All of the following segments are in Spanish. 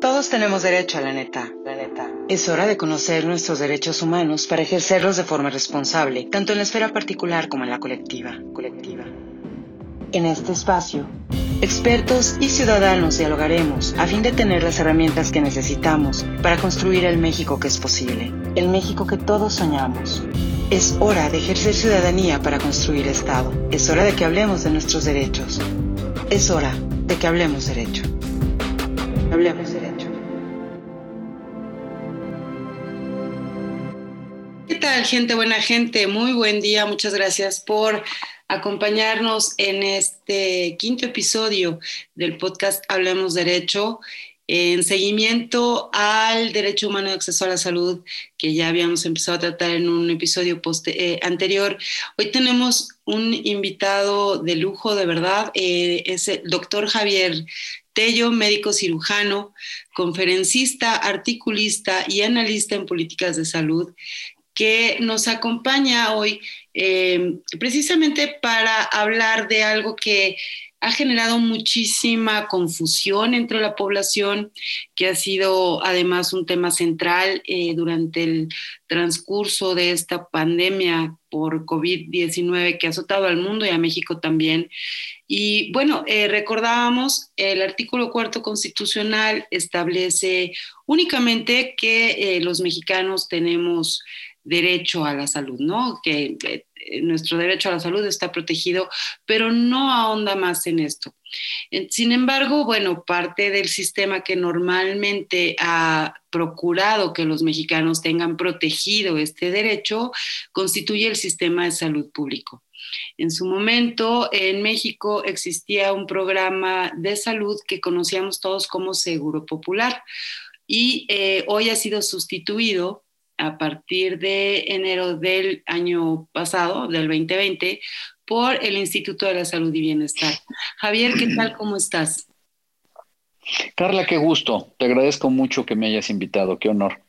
Todos tenemos derecho a la neta, la neta. Es hora de conocer nuestros derechos humanos para ejercerlos de forma responsable, tanto en la esfera particular como en la colectiva, colectiva. En este espacio, expertos y ciudadanos dialogaremos a fin de tener las herramientas que necesitamos para construir el México que es posible, el México que todos soñamos. Es hora de ejercer ciudadanía para construir Estado. Es hora de que hablemos de nuestros derechos. Es hora de que hablemos derecho. Hablemos tal, gente? Buena gente. Muy buen día. Muchas gracias por acompañarnos en este quinto episodio del podcast Hablemos Derecho en seguimiento al derecho humano de acceso a la salud que ya habíamos empezado a tratar en un episodio eh, anterior. Hoy tenemos un invitado de lujo, de verdad, eh, es el doctor Javier Tello, médico cirujano, conferencista, articulista y analista en políticas de salud, que nos acompaña hoy eh, precisamente para hablar de algo que ha generado muchísima confusión entre la población, que ha sido además un tema central eh, durante el transcurso de esta pandemia por COVID-19 que ha azotado al mundo y a México también. Y bueno, eh, recordábamos, el artículo cuarto constitucional establece únicamente que eh, los mexicanos tenemos derecho a la salud, ¿no? Que eh, nuestro derecho a la salud está protegido, pero no ahonda más en esto. Sin embargo, bueno, parte del sistema que normalmente ha procurado que los mexicanos tengan protegido este derecho constituye el sistema de salud público. En su momento, en México existía un programa de salud que conocíamos todos como Seguro Popular y eh, hoy ha sido sustituido a partir de enero del año pasado, del 2020, por el Instituto de la Salud y Bienestar. Javier, ¿qué tal? ¿Cómo estás? Carla, qué gusto. Te agradezco mucho que me hayas invitado. Qué honor.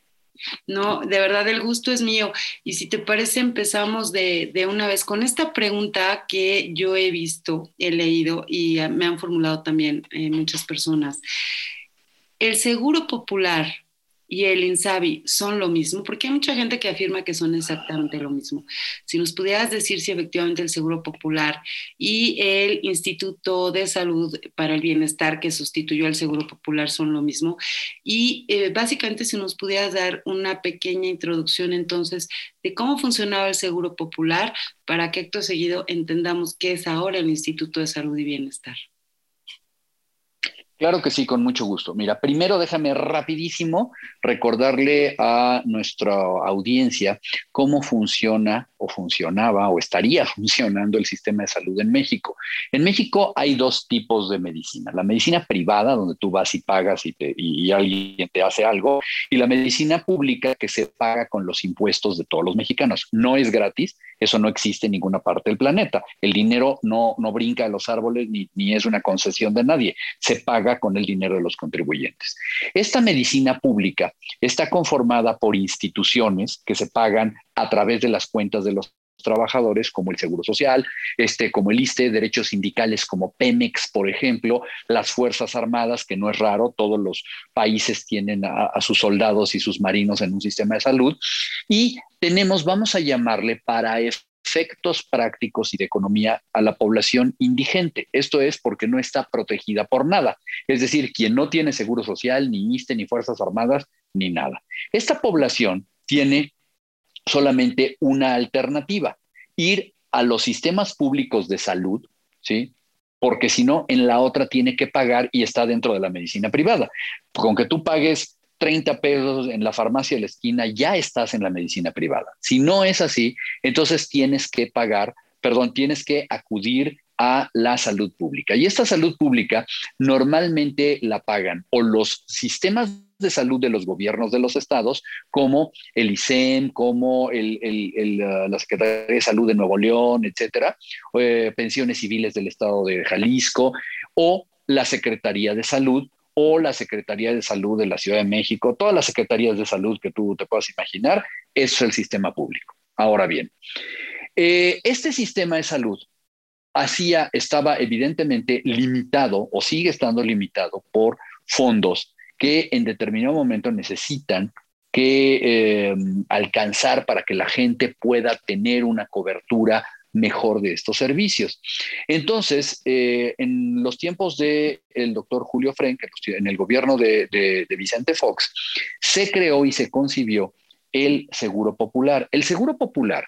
No, de verdad el gusto es mío. Y si te parece, empezamos de, una vez con esta pregunta que yo he visto, he leído y me han formulado también eh, muchas personas. ¿El seguro popular y el INSABI son lo mismo, porque hay mucha gente que afirma que son exactamente lo mismo. Si nos pudieras decir si efectivamente el Seguro Popular y el Instituto de Salud para el Bienestar que sustituyó al Seguro Popular son lo mismo. Y eh, básicamente si nos pudieras dar una pequeña introducción entonces de cómo funcionaba el Seguro Popular para que acto seguido entendamos qué es ahora el Instituto de Salud y Bienestar. Claro que sí, con mucho gusto. Mira, primero déjame rapidísimo recordarle a nuestra audiencia cómo funciona o funcionaba o estaría funcionando el sistema de salud en México. En México hay dos tipos de medicina. La medicina privada, donde tú vas y pagas y, y alguien te hace algo, y la medicina pública que se paga con los impuestos de todos los mexicanos. No es gratis, eso no existe en ninguna parte del planeta. El dinero no, no brinca a los árboles ni, ni es una concesión de nadie. Se paga con el dinero de los contribuyentes. Esta medicina pública está conformada por instituciones que se pagan a través de las cuentas de los trabajadores como el Seguro Social, este, como el ISTE, derechos sindicales como Pemex, por ejemplo, las Fuerzas Armadas, que no es raro, todos los países tienen a, a sus soldados y sus marinos en un sistema de salud, y tenemos, vamos a llamarle para efectos prácticos y de economía a la población indigente. Esto es porque no está protegida por nada. Es decir, quien no tiene seguro social, ni ISTE, ni Fuerzas Armadas, ni nada. Esta población tiene solamente una alternativa, ir a los sistemas públicos de salud, ¿sí? Porque si no, en la otra tiene que pagar y está dentro de la medicina privada. Con que tú pagues 30 pesos en la farmacia de la esquina, ya estás en la medicina privada. Si no es así, entonces tienes que pagar, perdón, tienes que acudir a la salud pública. Y esta salud pública normalmente la pagan o los sistemas de salud de los gobiernos de los estados, como el ISEM, como el, uh, la Secretaría de Salud de Nuevo León, etcétera, eh, pensiones civiles del estado de Jalisco, o la Secretaría de Salud o la Secretaría de Salud de la Ciudad de México, todas las secretarías de salud que tú te puedas imaginar, es el sistema público. Ahora bien, eh, este sistema de salud hacía, estaba evidentemente limitado o sigue estando limitado por fondos que en determinado momento necesitan que eh, alcanzar para que la gente pueda tener una cobertura mejor de estos servicios. Entonces, eh, en los tiempos del el doctor Julio Frenk, en el gobierno de Vicente Fox, se creó y se concibió el Seguro Popular. El Seguro Popular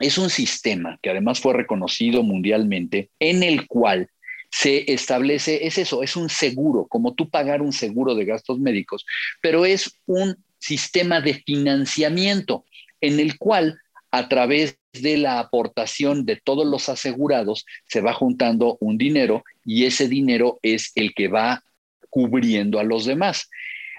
es un sistema que además fue reconocido mundialmente en el cual se establece, es eso, es un seguro, como tú pagar un seguro de gastos médicos, pero es un sistema de financiamiento en el cual a través de la aportación de todos los asegurados se va juntando un dinero y ese dinero es el que va cubriendo a los demás.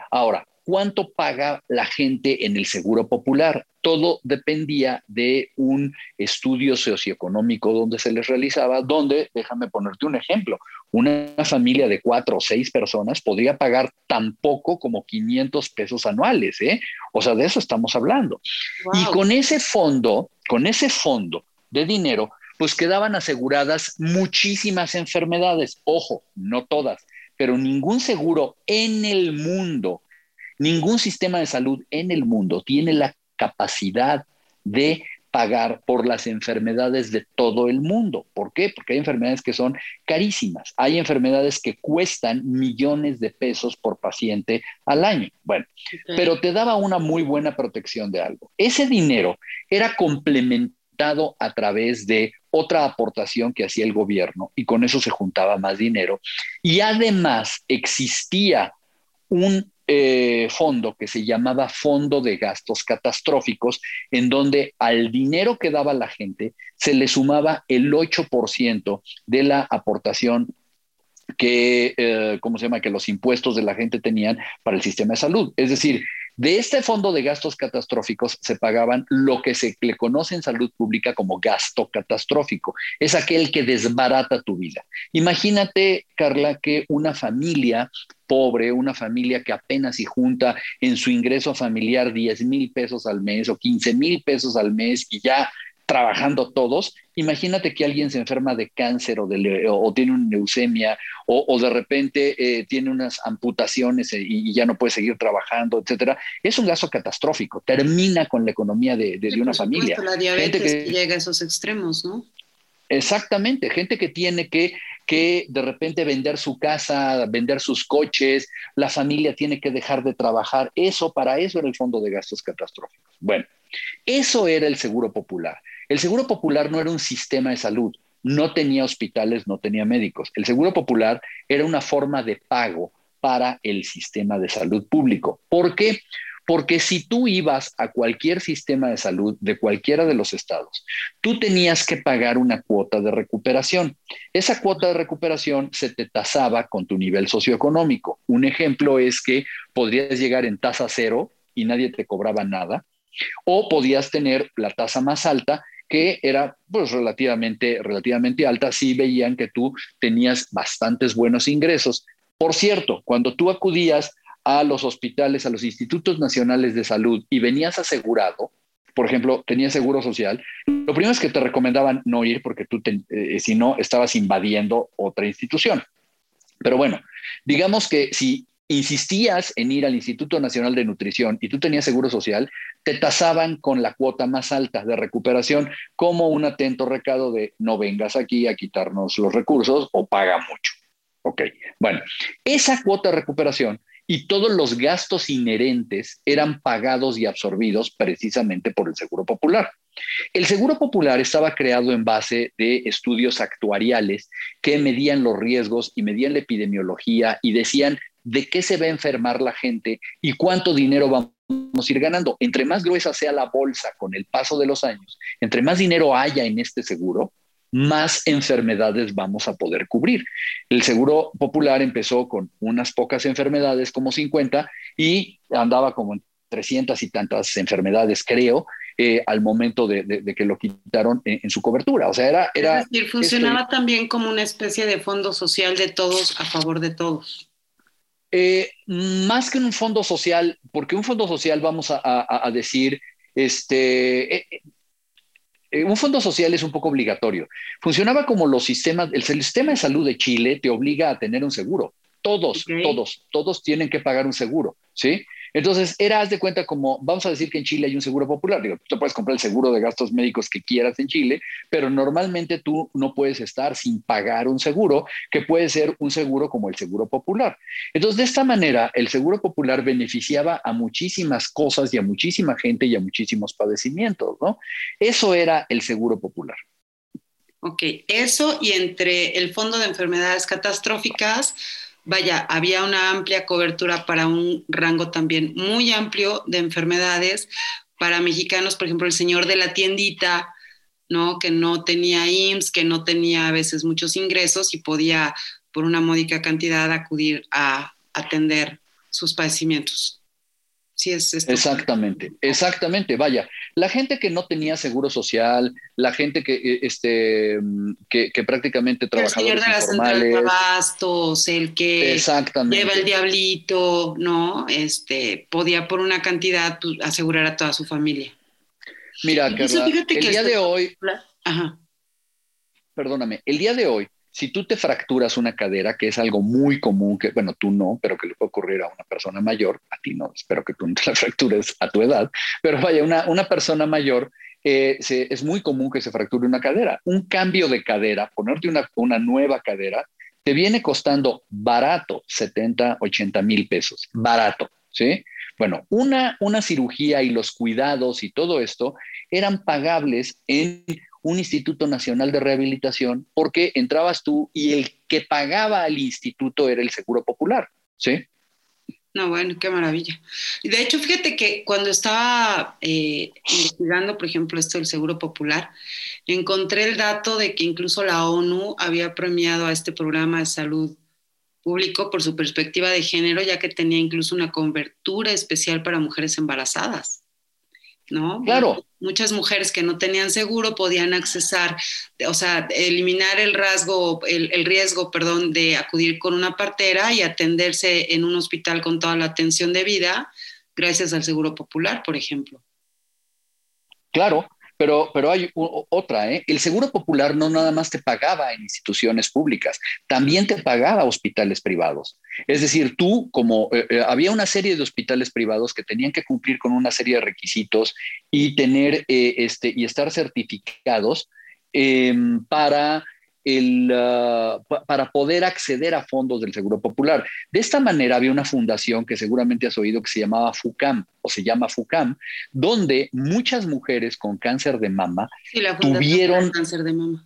Ahora, ¿cuánto paga la gente en el Seguro Popular? Todo dependía de un estudio socioeconómico donde se les realizaba, donde, déjame ponerte un ejemplo, una familia de cuatro o seis personas podría pagar tan poco como 500 pesos anuales, ¿eh? O sea, de eso estamos hablando. Y con ese fondo, con ese fondo de dinero, pues quedaban aseguradas muchísimas enfermedades. Ojo, no todas, pero ningún seguro en el mundo Ningún sistema de salud en el mundo tiene la capacidad de pagar por las enfermedades de todo el mundo. ¿Por qué? Porque hay enfermedades que son carísimas. Hay enfermedades que cuestan millones de pesos por paciente al año. Bueno, pero te daba una muy buena protección de algo. Ese dinero era complementado a través de otra aportación que hacía el gobierno y con eso se juntaba más dinero. Y además existía un eh, fondo que se llamaba Fondo de Gastos Catastróficos, en donde al dinero que daba la gente se le sumaba el 8% de la aportación que, eh, ¿cómo se llama?, que los impuestos de la gente tenían para el sistema de salud. Es decir, de este fondo de gastos catastróficos se pagaban lo que se le conoce en salud pública como gasto catastrófico. Es aquel que desbarata tu vida. Imagínate, Carla, que una familia pobre, una familia que apenas si junta en su ingreso familiar 10 mil pesos al mes o 15 mil pesos al mes y ya trabajando todos, imagínate que alguien se enferma de cáncer o, de, o tiene una leucemia o, de repente eh, tiene unas amputaciones eh, y, ya no puede seguir trabajando, etcétera. Es un gasto catastrófico, termina con la economía de, una familia. La diabetes que, llega a esos extremos, ¿no? Exactamente, gente que tiene que, que de repente vender su casa, vender sus coches, la familia tiene que dejar de trabajar. Eso, para eso era el fondo de gastos catastróficos. Bueno, eso era el seguro popular. El Seguro Popular no era un sistema de salud, no tenía hospitales, no tenía médicos. El Seguro Popular era una forma de pago para el sistema de salud público. ¿Por qué? Porque si tú ibas a cualquier sistema de salud de cualquiera de los estados, tú tenías que pagar una cuota de recuperación. Esa cuota de recuperación se te tasaba con tu nivel socioeconómico. Un ejemplo es que podrías llegar en tasa cero y nadie te cobraba nada, o podías tener la tasa más alta que era pues relativamente, relativamente alta, sí veían que tú tenías bastantes buenos ingresos. Por cierto, cuando tú acudías a los hospitales, a los institutos nacionales de salud y venías asegurado, por ejemplo, tenías seguro social, lo primero es que te recomendaban no ir porque tú, eh, si no, estabas invadiendo otra institución. Pero bueno, digamos que si insistías en ir al Instituto Nacional de Nutrición y tú tenías seguro social, te tasaban con la cuota más alta de recuperación como un atento recado de no vengas aquí a quitarnos los recursos o paga mucho. Ok, bueno, esa cuota de recuperación y todos los gastos inherentes eran pagados y absorbidos precisamente por el Seguro Popular. El Seguro Popular estaba creado en base de estudios actuariales que medían los riesgos y medían la epidemiología y decían de qué se va a enfermar la gente y cuánto dinero vamos a ir ganando. Entre más gruesa sea la bolsa con el paso de los años, entre más dinero haya en este seguro, más enfermedades vamos a poder cubrir. El seguro popular empezó con unas pocas enfermedades, como 50, y andaba como en 300 y tantas enfermedades, creo, eh, al momento de, que lo quitaron en, su cobertura. O sea, era... era es decir, funcionaba este también como una especie de fondo social de todos a favor de todos. Eh, más que un fondo social, porque un fondo social, vamos a, decir, este, eh, eh, un fondo social es un poco obligatorio. Funcionaba como los sistemas, el sistema de salud de Chile te obliga a tener un seguro todos, todos, todos tienen que pagar un seguro, ¿sí? Entonces, era, haz de cuenta como, vamos a decir que en Chile hay un seguro popular, digo, tú puedes comprar el seguro de gastos médicos que quieras en Chile, pero normalmente tú no puedes estar sin pagar un seguro, que puede ser un seguro como el seguro popular. Entonces, de esta manera, el seguro popular beneficiaba a muchísimas cosas y a muchísima gente y a muchísimos padecimientos, ¿no? Eso era el seguro popular. Ok, eso y entre el Fondo de Enfermedades Catastróficas, vaya, había una amplia cobertura para un rango también muy amplio de enfermedades. Para mexicanos, por ejemplo, el señor de la tiendita, ¿no? Que no tenía IMSS, que no tenía a veces muchos ingresos y podía, por una módica cantidad, acudir a atender sus padecimientos. Es Exactamente, exactamente. Vaya, la gente que no tenía seguro social, la gente que, eh, este, que, prácticamente trabajaba. El señor de la central de abastos, el que lleva el diablito, ¿no? Este, podía por una cantidad pues, asegurar a toda su familia. Mira, Carla, el día de hoy. Ajá. Perdóname, el día de hoy si tú te fracturas una cadera, que es algo muy común, que bueno, tú no, pero que le puede ocurrir a una persona mayor, a ti no, espero que tú no te la fractures a tu edad, pero vaya, una, una persona mayor, eh, es muy común que se fracture una cadera. Un cambio de cadera, ponerte una, una nueva cadera, te viene costando barato 70, 80 mil pesos, barato, ¿sí? Bueno, una, una cirugía y los cuidados y todo esto eran pagables en un Instituto Nacional de Rehabilitación porque entrabas tú y el que pagaba al instituto era el Seguro Popular, ¿sí? No, bueno, qué maravilla. De hecho, fíjate que cuando estaba eh, investigando, por ejemplo, esto del Seguro Popular, encontré el dato de que incluso la ONU había premiado a este programa de salud público por su perspectiva de género, ya que tenía incluso una cobertura especial para mujeres embarazadas. ¿No? Claro. Muchas mujeres que no tenían seguro podían accesar, o sea, eliminar el rasgo, el, el, riesgo, perdón, de acudir con una partera y atenderse en un hospital con toda la atención debida, gracias al seguro popular, por ejemplo. Claro, pero, pero hay otra, ¿eh? El Seguro Popular no nada más te pagaba en instituciones públicas, también te pagaba hospitales privados. Es decir, tú, como eh, eh, había una serie de hospitales privados que tenían que cumplir con una serie de requisitos y tener este, y estar certificados em, para el, ah, para poder acceder a fondos del Seguro Popular. De esta manera había una fundación que seguramente has oído que se llamaba FUCAM o se llama FUCAM, donde muchas mujeres con cáncer de mama tuvieron cáncer de mama.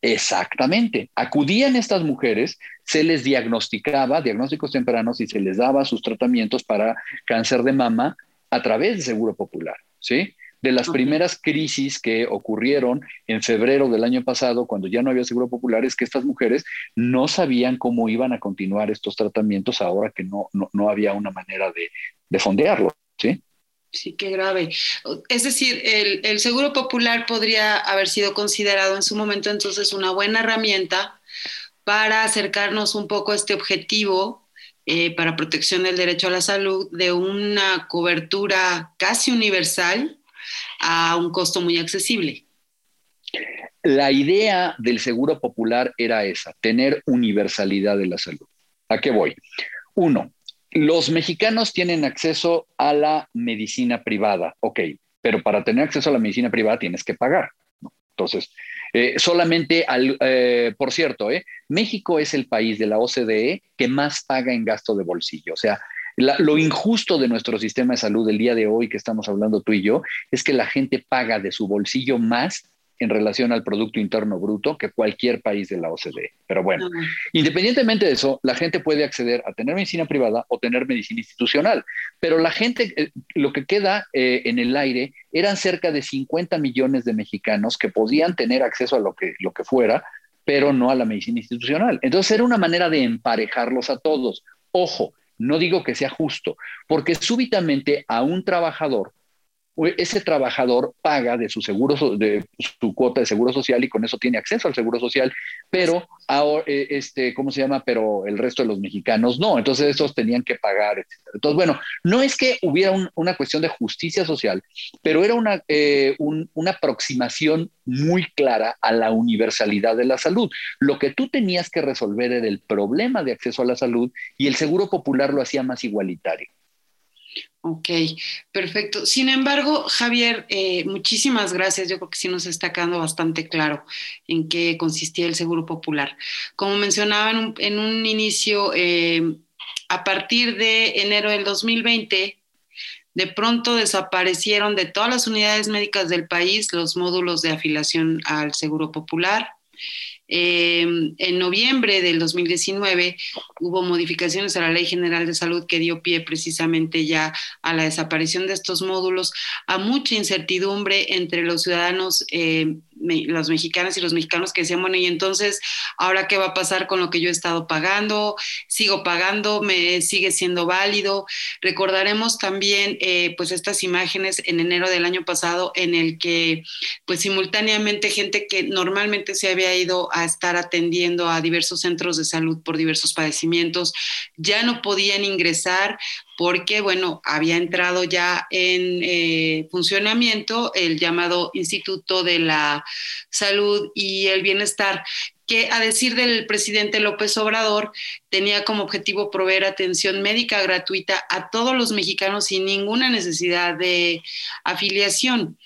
Exactamente. Acudían estas mujeres, se les diagnosticaba, diagnósticos tempranos, y se les daba sus tratamientos para cáncer de mama a través del Seguro Popular, ¿sí? De las primeras crisis que ocurrieron en febrero del año pasado, cuando ya no había seguro popular, es que estas mujeres no sabían cómo iban a continuar estos tratamientos ahora que no, no, había una manera de, de fondearlo, ¿sí? Sí, qué grave. Es decir, el, el, Seguro Popular podría haber sido considerado en su momento entonces una buena herramienta para acercarnos un poco a este objetivo eh, para protección del derecho a la salud de una cobertura casi universal a un costo muy accesible. La idea del seguro popular era esa, tener universalidad de la salud. ¿A qué voy? Uno, los mexicanos tienen acceso a la medicina privada, ok, pero para tener acceso a la medicina privada tienes que pagar. Entonces, eh, solamente, al, eh, por cierto, eh, México es el país de la OCDE que más paga en gasto de bolsillo. O sea, lo injusto de nuestro sistema de salud el día de hoy que estamos hablando tú y yo es que la gente paga de su bolsillo más en relación al Producto Interno Bruto que cualquier país de la OCDE. Pero bueno, ah. independientemente de eso, la gente puede acceder a tener medicina privada o tener medicina institucional. Pero la gente, eh, lo que queda eh, en el aire eran cerca de 50 millones de mexicanos que podían tener acceso a lo que, lo que fuera, pero no a la medicina institucional. Entonces era una manera de emparejarlos a todos. Ojo, no digo que sea justo, porque súbitamente a un trabajador ese trabajador paga de su seguro, de su cuota de seguro social y con eso tiene acceso al seguro social, pero ahora, eh, este, ¿cómo se llama? Pero el resto de los mexicanos no, entonces esos tenían que pagar, etc. Entonces, bueno, no es que hubiera una cuestión de justicia social, pero era una, eh, una aproximación muy clara a la universalidad de la salud. Lo que tú tenías que resolver era el problema de acceso a la salud y el seguro popular lo hacía más igualitario. Ok, perfecto. Sin embargo, Javier, eh, muchísimas gracias. Yo creo que sí nos está quedando bastante claro en qué consistía el Seguro Popular. Como mencionaba en un, inicio, eh, a partir de enero del 2020, de pronto desaparecieron de todas las unidades médicas del país los módulos de afiliación al Seguro Popular. Em, en noviembre del 2019 hubo modificaciones a la Ley General de Salud que dio pie precisamente ya a la desaparición de estos módulos, a mucha incertidumbre entre los ciudadanos eh, los mexicanas y los mexicanos que decían, bueno, y entonces, ¿ahora qué va a pasar con lo que yo he estado pagando? ¿Sigo pagando? ¿Me sigue siendo válido? Recordaremos también, eh, pues, estas imágenes en enero del año pasado en el que, pues, simultáneamente gente que normalmente se había ido a estar atendiendo a diversos centros de salud por diversos padecimientos, ya no podían ingresar porque, bueno, había entrado ya en eh, funcionamiento el llamado Instituto de la Salud y el Bienestar, que a decir del presidente López Obrador, tenía como objetivo proveer atención médica gratuita a todos los mexicanos sin ninguna necesidad de afiliación.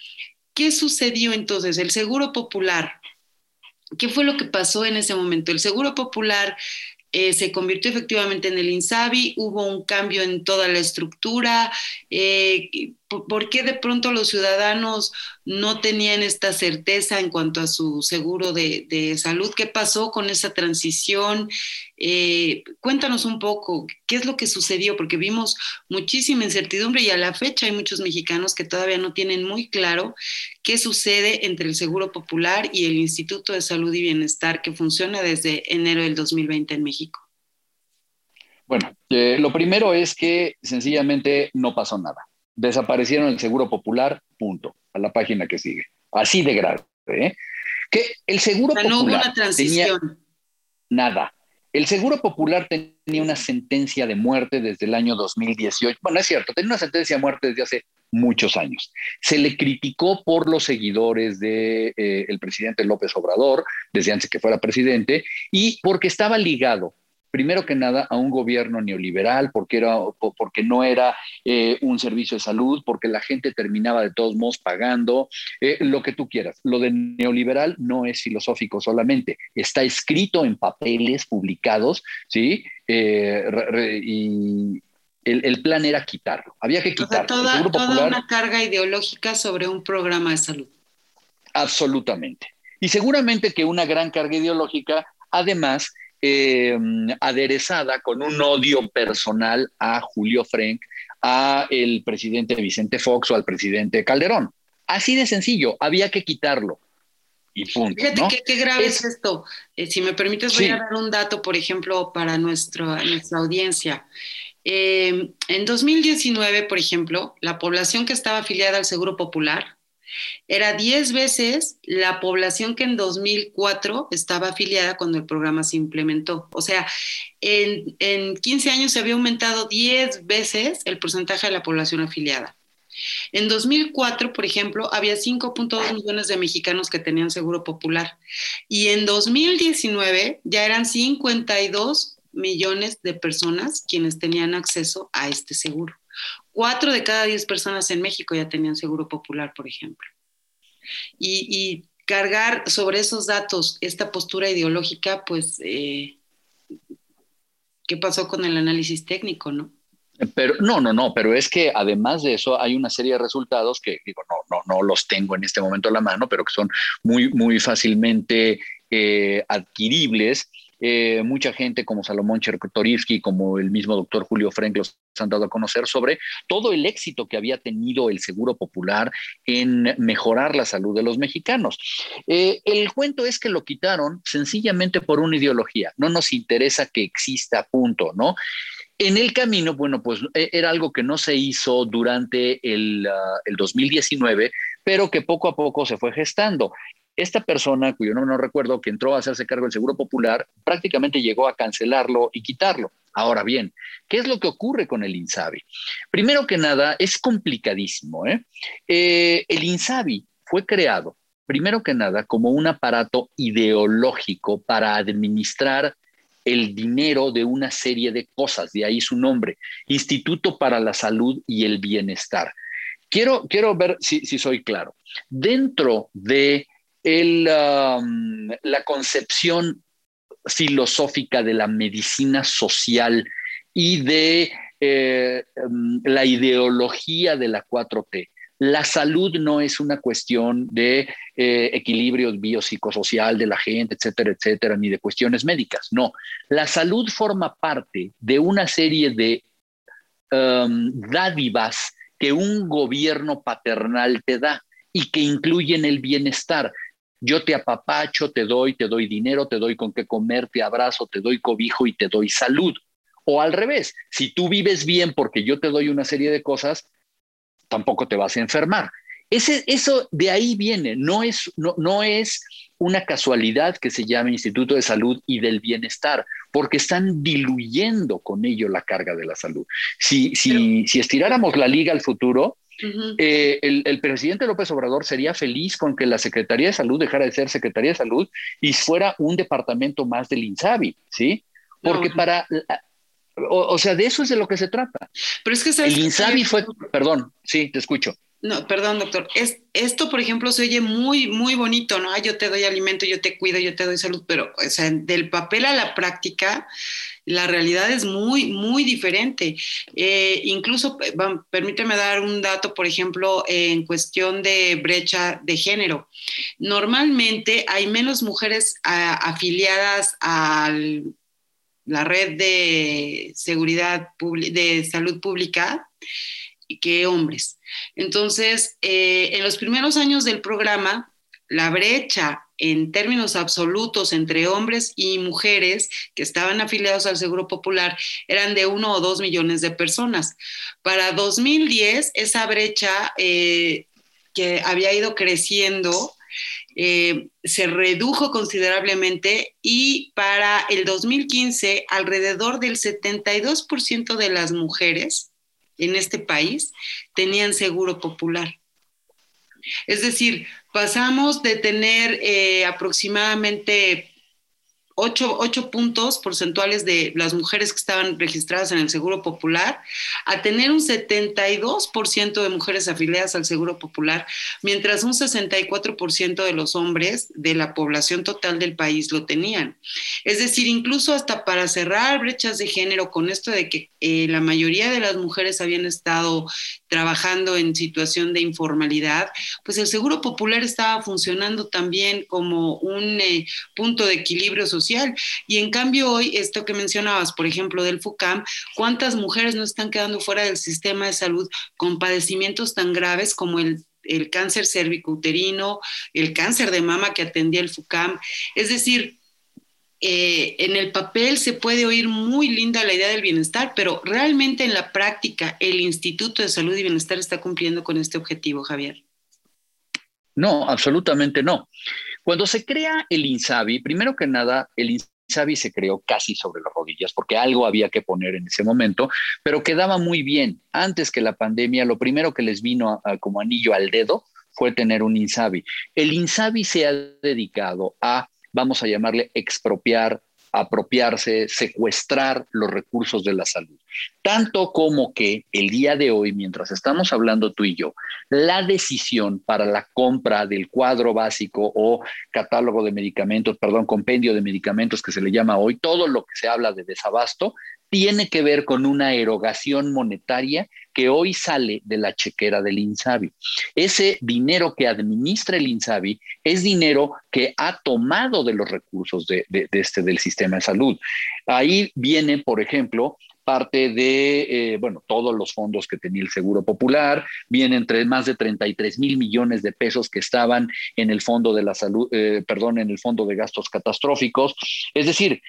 ¿Qué sucedió entonces? El Seguro Popular. ¿Qué fue lo que pasó en ese momento? El Seguro Popular eh, se convirtió efectivamente en el INSABI, hubo un cambio en toda la estructura. Eh, ¿Por qué de pronto los ciudadanos no tenían esta certeza en cuanto a su seguro de, salud? ¿Qué pasó con esa transición? Eh, cuéntanos un poco, ¿qué es lo que sucedió? Porque vimos muchísima incertidumbre y a la fecha hay muchos mexicanos que todavía no tienen muy claro qué sucede entre el Seguro Popular y el Instituto de Salud y Bienestar que funciona desde enero del 2020 en México. Bueno, eh, lo primero es que sencillamente no pasó nada desaparecieron el Seguro Popular, punto, a la página que sigue. Así de grave. ¿eh? Que el Seguro Popular no hubo una transición. Tenía nada. El Seguro Popular tenía una sentencia de muerte desde el año 2018. Bueno, es cierto, tenía una sentencia de muerte desde hace muchos años. Se le criticó por los seguidores del de, eh, presidente López Obrador, desde antes que fuera presidente, y porque estaba ligado primero que nada, a un gobierno neoliberal, porque, era, porque no era eh, un servicio de salud, porque la gente terminaba de todos modos pagando, eh, lo que tú quieras. Lo de neoliberal no es filosófico solamente, está escrito en papeles publicados, ¿sí? Eh, y el, plan era quitarlo, había que quitarlo. toda, toda una carga ideológica sobre un programa de salud. Absolutamente. Y seguramente que una gran carga ideológica, además, eh, aderezada con un odio personal a Julio Frank, a el presidente Vicente Fox o al presidente Calderón. Así de sencillo, había que quitarlo. Y punto. Fíjate qué, grave es, esto. Eh, si me permites, voy a dar un dato, por ejemplo, para nuestra audiencia. Eh, en 2019, por ejemplo, la población que estaba afiliada al Seguro Popular era 10 veces la población que en 2004 estaba afiliada cuando el programa se implementó. O sea, en, en 15 años se había aumentado 10 veces el porcentaje de la población afiliada. En 2004, por ejemplo, había 5.2 millones de mexicanos que tenían seguro popular y en 2019 ya eran 52 millones de personas quienes tenían acceso a este seguro. Cuatro de cada diez personas en México ya tenían seguro popular, por ejemplo. Y, cargar sobre esos datos esta postura ideológica, pues, eh, ¿qué pasó con el análisis técnico, no? Pero no, no, no, pero es que además de eso hay una serie de resultados que digo, no, no, no los tengo en este momento a la mano, pero que son muy, muy fácilmente eh, adquiribles eh, mucha gente como Salomón Chertorivsky, como el mismo doctor Julio Frank los han dado a conocer sobre todo el éxito que había tenido el Seguro Popular en mejorar la salud de los mexicanos. Eh, el cuento es que lo quitaron sencillamente por una ideología. No nos interesa que exista, punto, ¿no? En el camino, bueno, pues e, era algo que no se hizo durante el, ah, el 2019, pero que poco a poco se fue gestando. Esta persona, cuyo nombre no recuerdo, que entró a hacerse cargo del Seguro Popular, prácticamente llegó a cancelarlo y quitarlo. Ahora bien, ¿qué es lo que ocurre con el INSABI? Primero que nada, es complicadísimo. ¿eh? Eh, el INSABI fue creado, primero que nada, como un aparato ideológico para administrar el dinero de una serie de cosas, de ahí su nombre, Instituto para la Salud y el Bienestar. Quiero, quiero ver si, si soy claro. Dentro de um, la concepción filosófica de la medicina social y de eh, um, la ideología de la 4T. La salud no es una cuestión de eh, equilibrio biopsicosocial de la gente, etcétera, etcétera, ni de cuestiones médicas. No, la salud forma parte de una serie de um, dádivas que un gobierno paternal te da y que incluyen el bienestar. Yo te apapacho, te doy, te doy dinero, te doy con qué comer, te abrazo, te doy cobijo y te doy salud. O al revés, si tú vives bien porque yo te doy una serie de cosas, tampoco te vas a enfermar. Ese, eso de ahí viene, no es, no, no es una casualidad que se llame Instituto de Salud y del Bienestar, porque están diluyendo con ello la carga de la salud. Si, si, si estiráramos la liga al futuro, eh, el, presidente López Obrador sería feliz con que la Secretaría de Salud dejara de ser Secretaría de Salud y fuera un departamento más del INSABI, ¿sí? Porque para... O, sea, de eso es de lo que se trata. Pero es que el INSABI fue... Perdón, sí, te escucho. No, perdón, doctor. Es, esto, por ejemplo, se oye muy, muy bonito, ¿no? yo te doy alimento, yo te cuido, yo te doy salud, pero, o sea, del papel a la práctica, la realidad es muy, muy diferente. Eh, incluso, eh, permíteme dar un dato, por ejemplo, en cuestión de brecha de género. Normalmente hay menos mujeres afiliadas a la red de seguridad de salud pública que hombres. Entonces, eh, en los primeros años del programa, la brecha en términos absolutos entre hombres y mujeres que estaban afiliados al Seguro Popular eran de uno o dos millones de personas. Para 2010, esa brecha eh, que había ido creciendo eh, se redujo considerablemente y para el 2015 alrededor del 72% de las mujeres en este país tenían seguro popular. Es decir, pasamos de tener eh, aproximadamente ocho, puntos porcentuales de las mujeres que estaban registradas en el Seguro Popular a tener un 72% de mujeres afiliadas al Seguro Popular, mientras un 64% de los hombres de la población total del país lo tenían. Es decir, incluso hasta para cerrar brechas de género con esto de que eh, la mayoría de las mujeres habían estado trabajando en situación de informalidad, pues el Seguro Popular estaba funcionando también como un eh, punto de equilibrio social. Y en cambio hoy, esto que mencionabas, por ejemplo, del FUCAM, ¿cuántas mujeres no están quedando fuera del sistema de salud con padecimientos tan graves como el el cáncer cervicouterino, el cáncer de mama que atendía el FUCAM. Es decir, eh, en el papel se puede oír muy linda la idea del bienestar, pero realmente en la práctica el Instituto de Salud y Bienestar está cumpliendo con este objetivo, Javier. No, absolutamente no. Cuando se crea el INSABI, primero que nada, el INSABI se creó casi sobre las rodillas porque algo había que poner en ese momento, pero quedaba muy bien. Antes que la pandemia, lo primero que les vino como anillo al dedo fue tener un INSABI. El INSABI se ha dedicado a vamos a llamarle expropiar, apropiarse, secuestrar los recursos de la salud. Tanto como que el día de hoy, mientras estamos hablando tú y yo, la decisión para la compra del cuadro básico o catálogo de medicamentos, perdón, compendio de medicamentos que se le llama hoy, todo lo que se habla de desabasto, tiene que ver con una erogación monetaria que hoy sale de la chequera del INSABI. Ese dinero que administra el INSABI es dinero que ha tomado de los recursos de, este, del sistema de salud. Ahí viene, por ejemplo, parte de, eh, bueno, todos los fondos que tenía el Seguro Popular, vienen más de 33 mil millones de pesos que estaban en el Fondo de la Salud, eh, perdón, en el Fondo de Gastos Catastróficos. Es decir,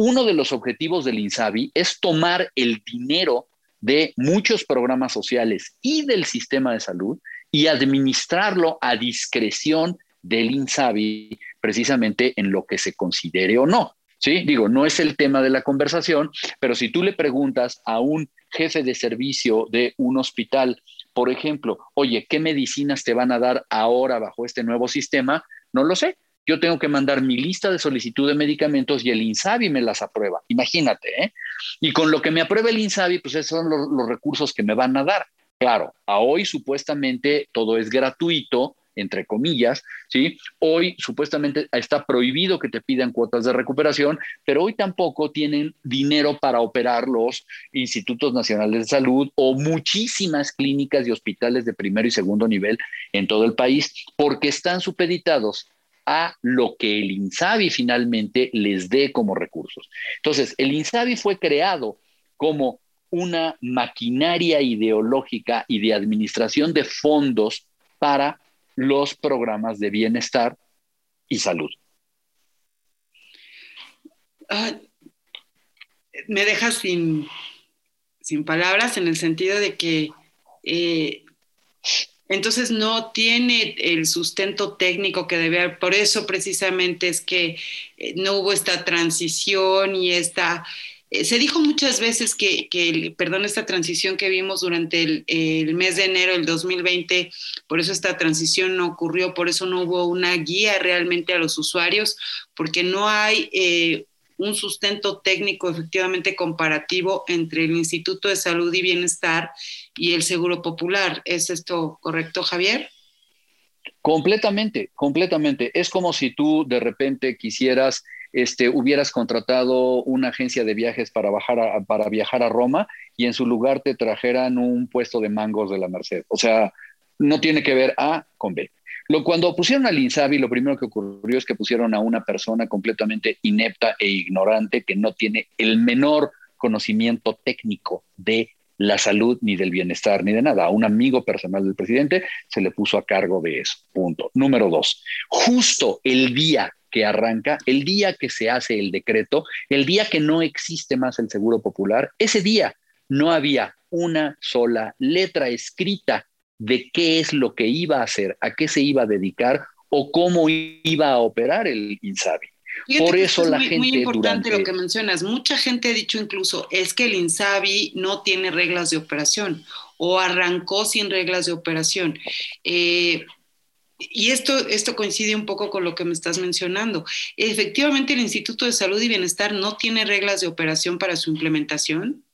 uno de los objetivos del INSABI es tomar el dinero de muchos programas sociales y del sistema de salud y administrarlo a discreción del INSABI precisamente en lo que se considere o no. ¿sí? Digo, no es el tema de la conversación, pero si tú le preguntas a un jefe de servicio de un hospital, por ejemplo, oye, ¿qué medicinas te van a dar ahora bajo este nuevo sistema? No lo sé. Yo tengo que mandar mi lista de solicitud de medicamentos y el INSABI me las aprueba. Imagínate, ¿eh? Y con lo que me apruebe el INSABI, pues esos son los, los recursos que me van a dar. Claro, a hoy supuestamente todo es gratuito, entre comillas, ¿sí? Hoy supuestamente está prohibido que te pidan cuotas de recuperación, pero hoy tampoco tienen dinero para operar los institutos nacionales de salud o muchísimas clínicas y hospitales de primero y segundo nivel en todo el país, porque están supeditados a lo que el INSABI finalmente les dé como recursos. Entonces, el INSABI fue creado como una maquinaria ideológica y de administración de fondos para los programas de bienestar y salud. Ah, me dejas sin, sin, palabras en el sentido de que eh, entonces no tiene el sustento técnico que debe haber. Por eso precisamente es que eh, no hubo esta transición y esta eh, se dijo muchas veces que, perdón, esta transición que vimos durante el, mes de enero del 2020, por eso esta transición no ocurrió, por eso no hubo una guía realmente a los usuarios, porque no hay eh, un sustento técnico efectivamente comparativo entre el Instituto de Salud y Bienestar y el Seguro Popular. ¿Es esto correcto, Javier? Completamente, completamente. Es como si tú de repente quisieras este, hubieras contratado una agencia de viajes para, para viajar a Roma y en su lugar te trajeran un puesto de mangos de la Merced. O sea, no tiene que ver A con B. Lo, cuando pusieron al INSABI, lo primero que ocurrió es que pusieron a una persona completamente inepta e ignorante que no tiene el menor conocimiento técnico de la salud, ni del bienestar, ni de nada. A un amigo personal del presidente se le puso a cargo de eso. Punto. Número dos, justo el día que arranca, el día que se hace el decreto, el día que no existe más el Seguro Popular, ese día no había una sola letra escrita de qué es lo que iba a hacer, a qué se iba a dedicar o cómo iba a operar el INSABI. Por eso la gente. Muy importante lo que mencionas. Mucha gente ha dicho incluso es que el INSABI no tiene reglas de operación o arrancó sin reglas de operación. Eh, y esto, esto coincide un poco con lo que me estás mencionando. Efectivamente, el Instituto de Salud y Bienestar no tiene reglas de operación para su implementación.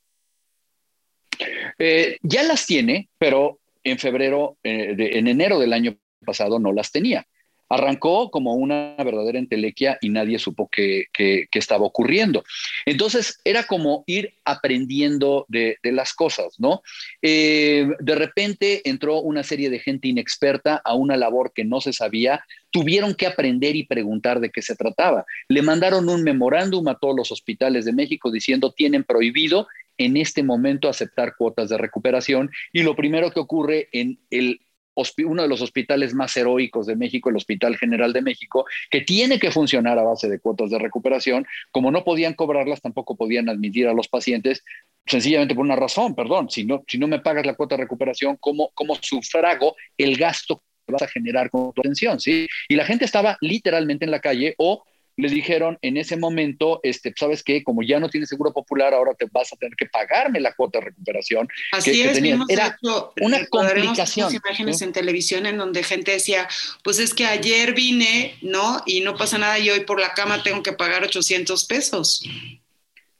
Eh, ya las tiene, pero en febrero, eh, en enero del año pasado no las tenía. Arrancó como una verdadera entelequia y nadie supo qué, estaba ocurriendo. Entonces era como ir aprendiendo de, las cosas, ¿no? Eh, de repente entró una serie de gente inexperta a una labor que no se sabía, tuvieron que aprender y preguntar de qué se trataba. Le mandaron un memorándum a todos los hospitales de México diciendo tienen prohibido en este momento aceptar cuotas de recuperación y lo primero que ocurre en el uno de los hospitales más heroicos de México, el Hospital General de México, que tiene que funcionar a base de cuotas de recuperación. Como no podían cobrarlas, tampoco podían admitir a los pacientes, sencillamente por una razón, perdón, si no, si no me pagas la cuota de recuperación, ¿cómo, cómo sufrago el gasto que vas a generar con tu atención? ¿sí? Y la gente estaba literalmente en la calle o les dijeron en ese momento, este, sabes qué, como ya no tienes seguro popular, ahora te vas a tener que pagarme la cuota de recuperación. Así es, Era una complicación. imágenes en televisión en donde gente decía, pues es que ayer vine, ¿no? Y no pasa nada y hoy por la cama tengo que pagar 800 pesos.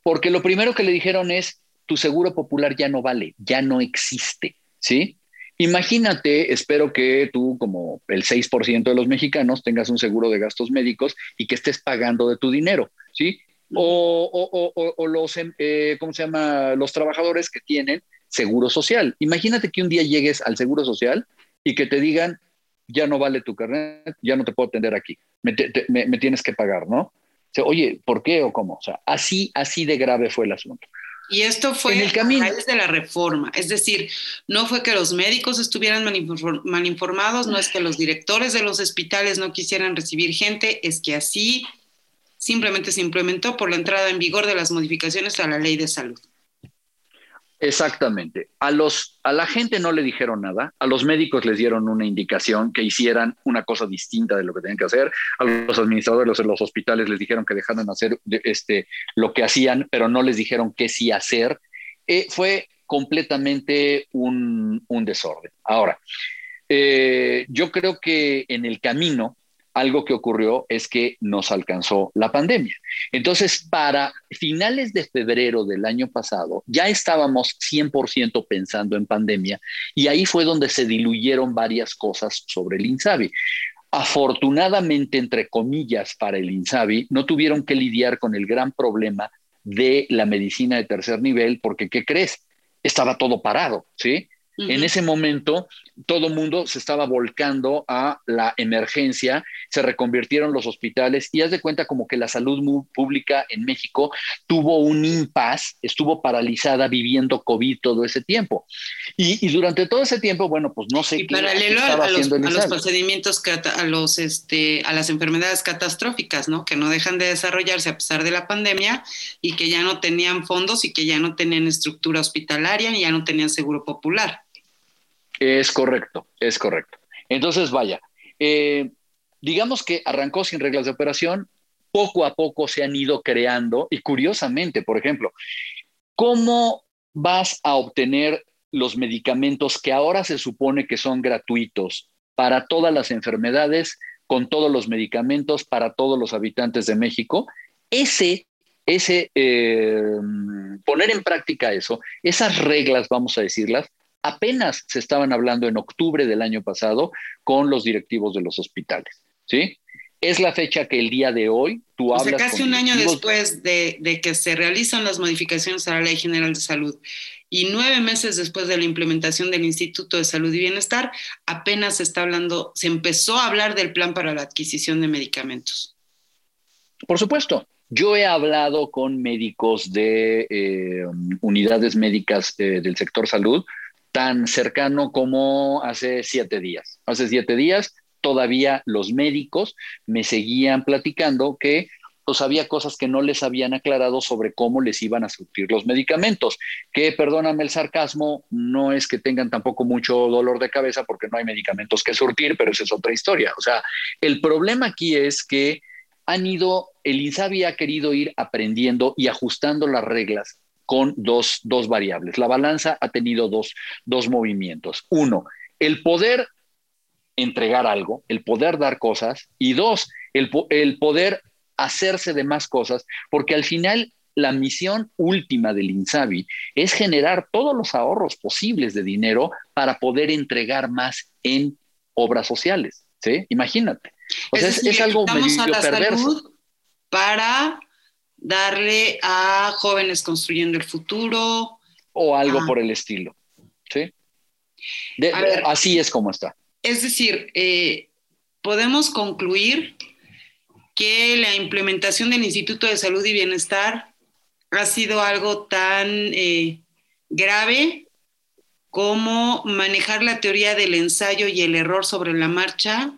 Porque lo primero que le dijeron es, tu seguro popular ya no vale, ya no existe, ¿sí? Imagínate, espero que tú, como el 6% de los mexicanos, tengas un seguro de gastos médicos y que estés pagando de tu dinero, ¿sí? O, los, em, eh, ¿cómo se llama? Los trabajadores que tienen seguro social. Imagínate que un día llegues al seguro social y que te digan, ya no vale tu carnet, ya no te puedo atender aquí, me, me tienes que pagar, ¿no? O sea, Oye, ¿por qué o cómo? O sea, así, así de grave fue el asunto. Y esto fue el camino. a través de la reforma, es decir, no fue que los médicos estuvieran mal, informados, no es que los directores de los hospitales no quisieran recibir gente, es que así simplemente se implementó por la entrada en vigor de las modificaciones a la ley de salud. Exactamente. A, los, a la gente no le dijeron nada, a los médicos les dieron una indicación que hicieran una cosa distinta de lo que tenían que hacer, a los administradores de los hospitales les dijeron que dejaran hacer este, lo que hacían, pero no les dijeron qué sí hacer. Eh, fue completamente un, un desorden. Ahora, eh, yo creo que en el camino algo que ocurrió es que nos alcanzó la pandemia. Entonces, para finales de febrero del año pasado, ya estábamos 100% pensando en pandemia y ahí fue donde se diluyeron varias cosas sobre el INSABI. Afortunadamente, entre comillas, para el INSABI, no tuvieron que lidiar con el gran problema de la medicina de tercer nivel, porque, ¿qué crees? Estaba todo parado, ¿sí? En ese momento, todo el mundo se estaba volcando a la emergencia, se reconvirtieron los hospitales y haz de cuenta como que la salud pública en México tuvo un impas, estuvo paralizada viviendo COVID todo ese tiempo. Y, durante todo ese tiempo, bueno, pues no sé y qué paralelo estaba a, los, a los procedimientos, a, los, este, a las enfermedades catastróficas, ¿no? Que no dejan de desarrollarse a pesar de la pandemia y que ya no tenían fondos y que ya no tenían estructura hospitalaria y ya no tenían seguro popular. Es correcto, es correcto. Entonces, vaya, eh, digamos que arrancó sin reglas de operación, poco a poco se han ido creando y curiosamente, por ejemplo, ¿cómo vas a obtener los medicamentos que ahora se supone que son gratuitos para todas las enfermedades, con todos los medicamentos para todos los habitantes de México? Ese ese eh, poner en práctica eso, esas reglas, vamos a decirlas, apenas se estaban hablando en octubre del año pasado con los directivos de los hospitales, ¿sí? Es la fecha que el día de hoy tú o hablas. Sea, casi un año después de, que se realizan las modificaciones a la Ley General de Salud y nueve meses después de la implementación del Instituto de Salud y Bienestar, apenas se está hablando, se empezó a hablar del plan para la adquisición de medicamentos. Por supuesto, yo he hablado con médicos de eh, unidades médicas eh, del sector salud tan cercano como hace siete días. Hace siete días todavía los médicos me seguían platicando que pues había cosas que no les habían aclarado sobre cómo les iban a surtir los medicamentos, que perdóname el sarcasmo, no es que tengan tampoco mucho dolor de cabeza porque no hay medicamentos que surtir, pero esa es otra historia. O sea, el problema aquí es que han ido, el INSABI ha querido ir aprendiendo y ajustando las reglas con dos, variables. La balanza ha tenido dos, movimientos. Uno, el poder entregar algo, el poder dar cosas, y dos, el, el poder hacerse de más cosas, porque al final la misión última del INSABI es generar todos los ahorros posibles de dinero para poder entregar más en obras sociales. ¿sí? Imagínate. O sea, es, algo medio perverso. Para darle a jóvenes construyendo el futuro. O algo por el estilo. ¿Sí? así es como está. Es decir, eh, podemos concluir que la implementación del Instituto de Salud y Bienestar ha sido algo tan eh, grave como manejar la teoría del ensayo y el error sobre la marcha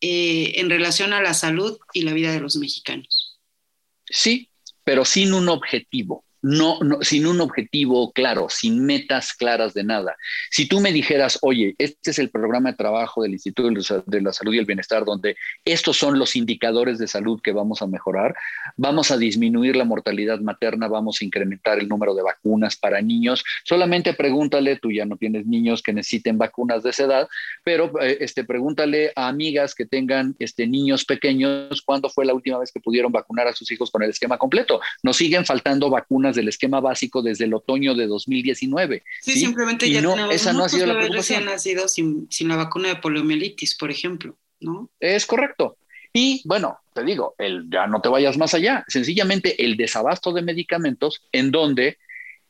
eh, en relación a la salud y la vida de los mexicanos. Sí, pero sin un objetivo no, sin un objetivo claro, sin metas claras de nada. Si tú me dijeras, oye, este es el programa de trabajo del Instituto de la Salud y el Bienestar, donde estos son los indicadores de salud que vamos a mejorar, vamos a disminuir la mortalidad materna, vamos a incrementar el número de vacunas para niños, solamente pregúntale, tú ya no tienes niños que necesiten vacunas de esa edad, pero eh, este, pregúntale a amigas que tengan este, niños pequeños, ¿cuándo fue la última vez que pudieron vacunar a sus hijos con el esquema completo? Nos siguen faltando vacunas del esquema básico desde el otoño de 2019. Sí, simplemente ya no, tenemos esa no ha sido la preocupación. nacido sin, sin la vacuna de poliomielitis, por ejemplo, ¿no? Es correcto. Y bueno, te digo, el, ya no te vayas más allá, sencillamente el desabasto de medicamentos en donde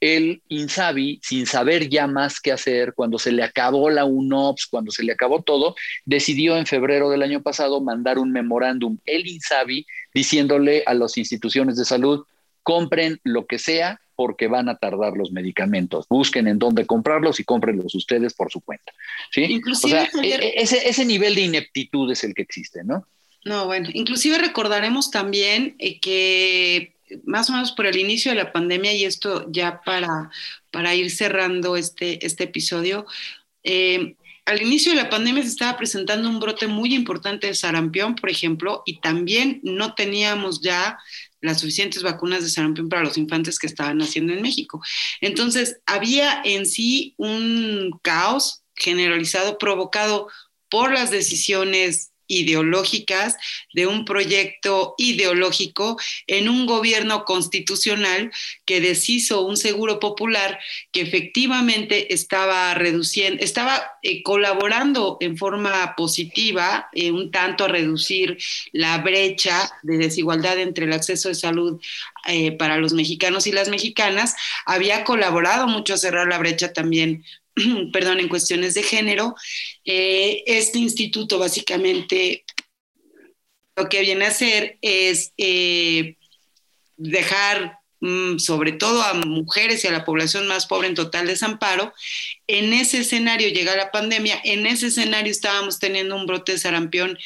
el INSABI, sin saber ya más qué hacer, cuando se le acabó la UNOPS, cuando se le acabó todo, decidió en febrero del año pasado mandar un memorándum, el INSABI, diciéndole a las instituciones de salud, compren lo que sea porque van a tardar los medicamentos. Busquen en dónde comprarlos y cómprenlos ustedes por su cuenta. ¿sí? o sea, e, e, ese, ese nivel de ineptitud es el que existe, ¿no? No, bueno, inclusive recordaremos también eh, que más o menos por el inicio de la pandemia, y esto ya para, para ir cerrando este, este episodio, eh, al inicio de la pandemia se estaba presentando un brote muy importante de sarampión, por ejemplo, y también no teníamos ya las suficientes vacunas de sarampión para los infantes que estaban naciendo en México. Entonces, había en sí un caos generalizado provocado por las decisiones ideológicas de un proyecto ideológico en un gobierno constitucional que deshizo un seguro popular que efectivamente estaba reduciendo, estaba eh, colaborando en forma positiva eh, un tanto a reducir la brecha de desigualdad entre el acceso de salud eh, para los mexicanos y las mexicanas, había colaborado mucho a cerrar la brecha también perdón, en cuestiones de género. Eh, este instituto básicamente lo que viene a hacer es eh, dejar mm, sobre todo a mujeres y a la población más pobre en total desamparo. En ese escenario llega la pandemia, en ese escenario estábamos teniendo un brote de sarampión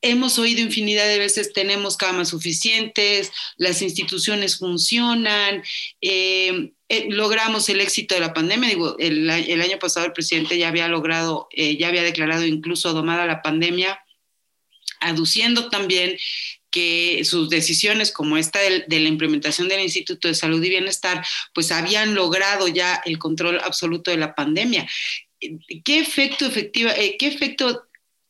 hemos oído infinidad de veces, tenemos camas suficientes, las instituciones funcionan, eh, eh, logramos el éxito de la pandemia. Digo, el, año pasado el presidente ya había logrado, eh, ya había declarado incluso domada la pandemia, aduciendo también que sus decisiones como esta de, la implementación del Instituto de Salud y Bienestar, pues habían logrado ya el control absoluto de la pandemia. ¿Qué efecto efectiva, qué efecto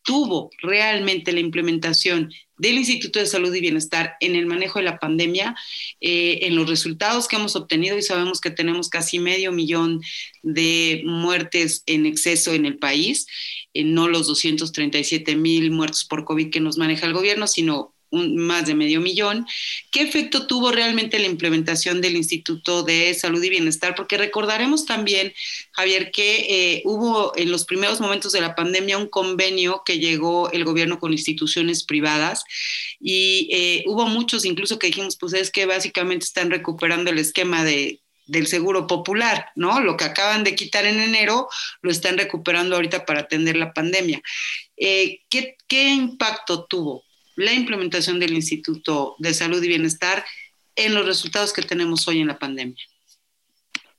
tuvo realmente la implementación del Instituto de Salud y Bienestar en el manejo de la pandemia, eh, en los resultados que hemos obtenido y sabemos que tenemos casi medio millón de muertes en exceso en el país, eh, no los 237 mil muertos por COVID que nos maneja el gobierno, sino más de medio millón. ¿Qué efecto tuvo realmente la implementación del Instituto de Salud y Bienestar? Porque recordaremos también, Javier, que eh, hubo en los primeros momentos de la pandemia un convenio que llegó el gobierno con instituciones privadas y eh, hubo muchos incluso que dijimos, pues es que básicamente están recuperando el esquema de del seguro popular, ¿no? Lo que acaban de quitar en enero lo están recuperando ahorita para atender la pandemia. Eh, ¿qué, ¿Qué impacto tuvo la implementación del Instituto de Salud y Bienestar en los resultados que tenemos hoy en la pandemia?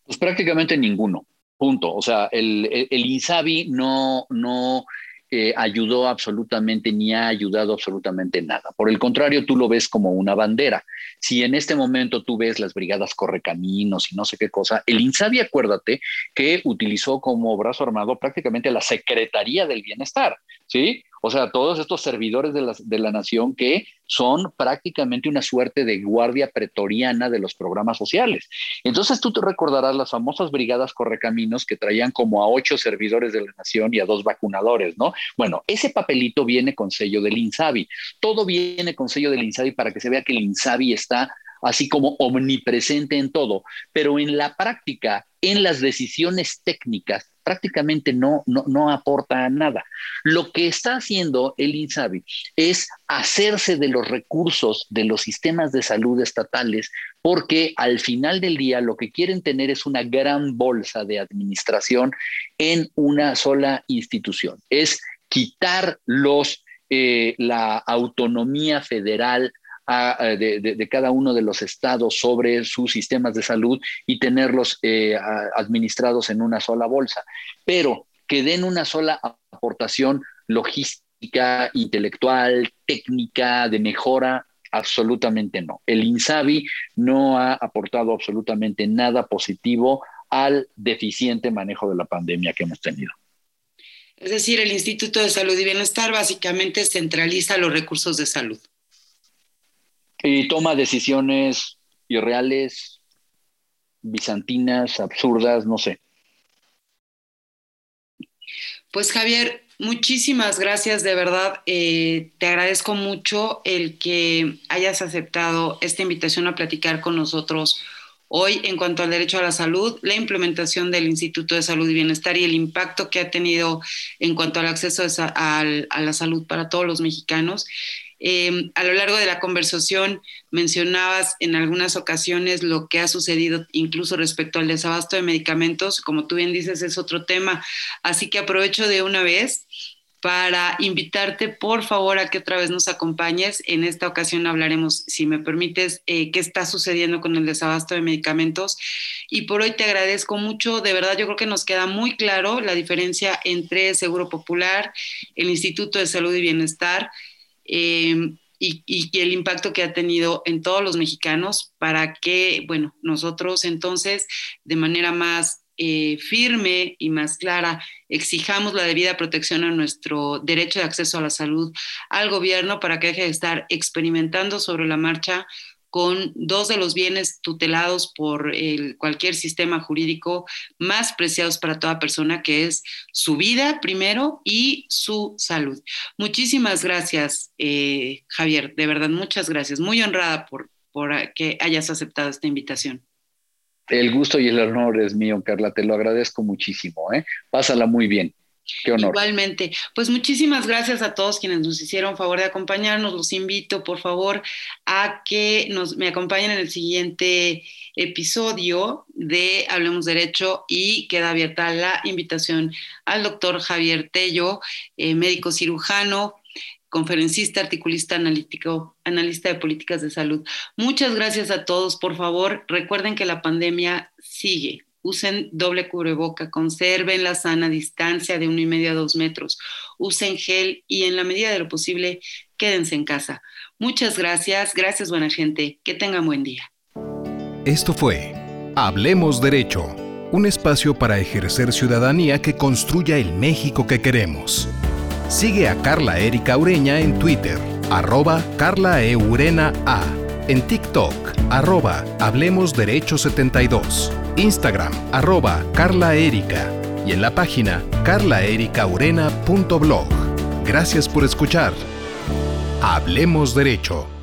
Pues prácticamente ninguno, punto. O sea, el, INSABI no, no eh, ayudó absolutamente ni ha ayudado absolutamente nada. Por el contrario, tú lo ves como una bandera. Si en este momento tú ves las brigadas correcaminos y no sé qué cosa, el INSABI, acuérdate, que utilizó como brazo armado prácticamente la Secretaría del Bienestar, ¿sí? O sea, todos estos servidores de la, de la, nación que son prácticamente una suerte de guardia pretoriana de los programas sociales. Entonces tú te recordarás las famosas brigadas correcaminos que traían como a ocho servidores de la nación y a dos vacunadores, ¿no? Bueno, ese papelito viene con sello del INSABI. Todo viene con sello del INSABI para que se vea que el INSABI está así como omnipresente en todo, pero en la práctica, en las decisiones técnicas, prácticamente no, no, aporta nada. Lo que está haciendo el INSABI es hacerse de los recursos de los sistemas de salud estatales, porque al final del día lo que quieren tener es una gran bolsa de administración en una sola institución. Es quitar los, eh, la autonomía federal de, cada uno de los estados sobre sus sistemas de salud y tenerlos eh, administrados en una sola bolsa, pero que den una sola aportación logística, intelectual, técnica, de mejora, absolutamente no. El INSABI no ha aportado absolutamente nada positivo al deficiente manejo de la pandemia que hemos tenido. Es decir, el Instituto de Salud y Bienestar básicamente centraliza los recursos de salud y toma decisiones irreales, bizantinas, absurdas, no sé. Pues Javier, muchísimas gracias, de verdad. Eh, te agradezco mucho el que hayas aceptado esta invitación a platicar con nosotros hoy en cuanto al derecho a la salud, la implementación del Instituto de Salud y Bienestar y el impacto que ha tenido en cuanto al acceso a la salud para todos los mexicanos. Eh, a lo largo de la conversación mencionabas en algunas ocasiones lo que ha sucedido incluso respecto al desabasto de medicamentos. Como tú bien dices, es otro tema. Así que aprovecho de una vez para invitarte, por favor, a que otra vez nos acompañes. En esta ocasión hablaremos, si me permites, eh, qué está sucediendo con el desabasto de medicamentos. Y por hoy te agradezco mucho. De verdad, yo creo que nos queda muy claro la diferencia entre Seguro Popular, el Instituto de Salud y Bienestar. Y, y, el impacto que ha tenido en todos los mexicanos para que, bueno, nosotros entonces de manera más eh, firme y más clara exijamos la debida protección a nuestro derecho de acceso a la salud al gobierno para que deje de estar experimentando sobre la marcha con dos de los bienes tutelados por el, cualquier sistema jurídico más preciados para toda persona, que es su vida primero y su salud. Muchísimas gracias, eh, Javier, de verdad, muchas gracias. Muy honrada por, por que hayas aceptado esta invitación. El gusto y el honor es mío, Carla, te lo agradezco muchísimo. ¿eh? Pásala muy bien. Qué honor. Igualmente. Pues muchísimas gracias a todos quienes nos hicieron favor de acompañarnos. Los invito, por favor, a que nos, me acompañen en el siguiente episodio de Hablemos Derecho y queda abierta la invitación al doctor Javier Tello, eh, médico cirujano, conferencista, articulista, analítico, analista de políticas de salud. Muchas gracias a todos. Por favor, recuerden que la pandemia sigue. Usen doble cubreboca, conserven la sana distancia de uno y medio a dos metros, usen gel y en la medida de lo posible quédense en casa. Muchas gracias, gracias buena gente, que tengan buen día. Esto fue Hablemos Derecho, un espacio para ejercer ciudadanía que construya el México que queremos. Sigue a Carla Erika Ureña en Twitter, arroba Carla Eurena A, en TikTok, arroba Hablemos Derecho 72, Instagram, arroba Carla Erika y en la página carlaericaurena.blog. Gracias por escuchar. Hablemos Derecho.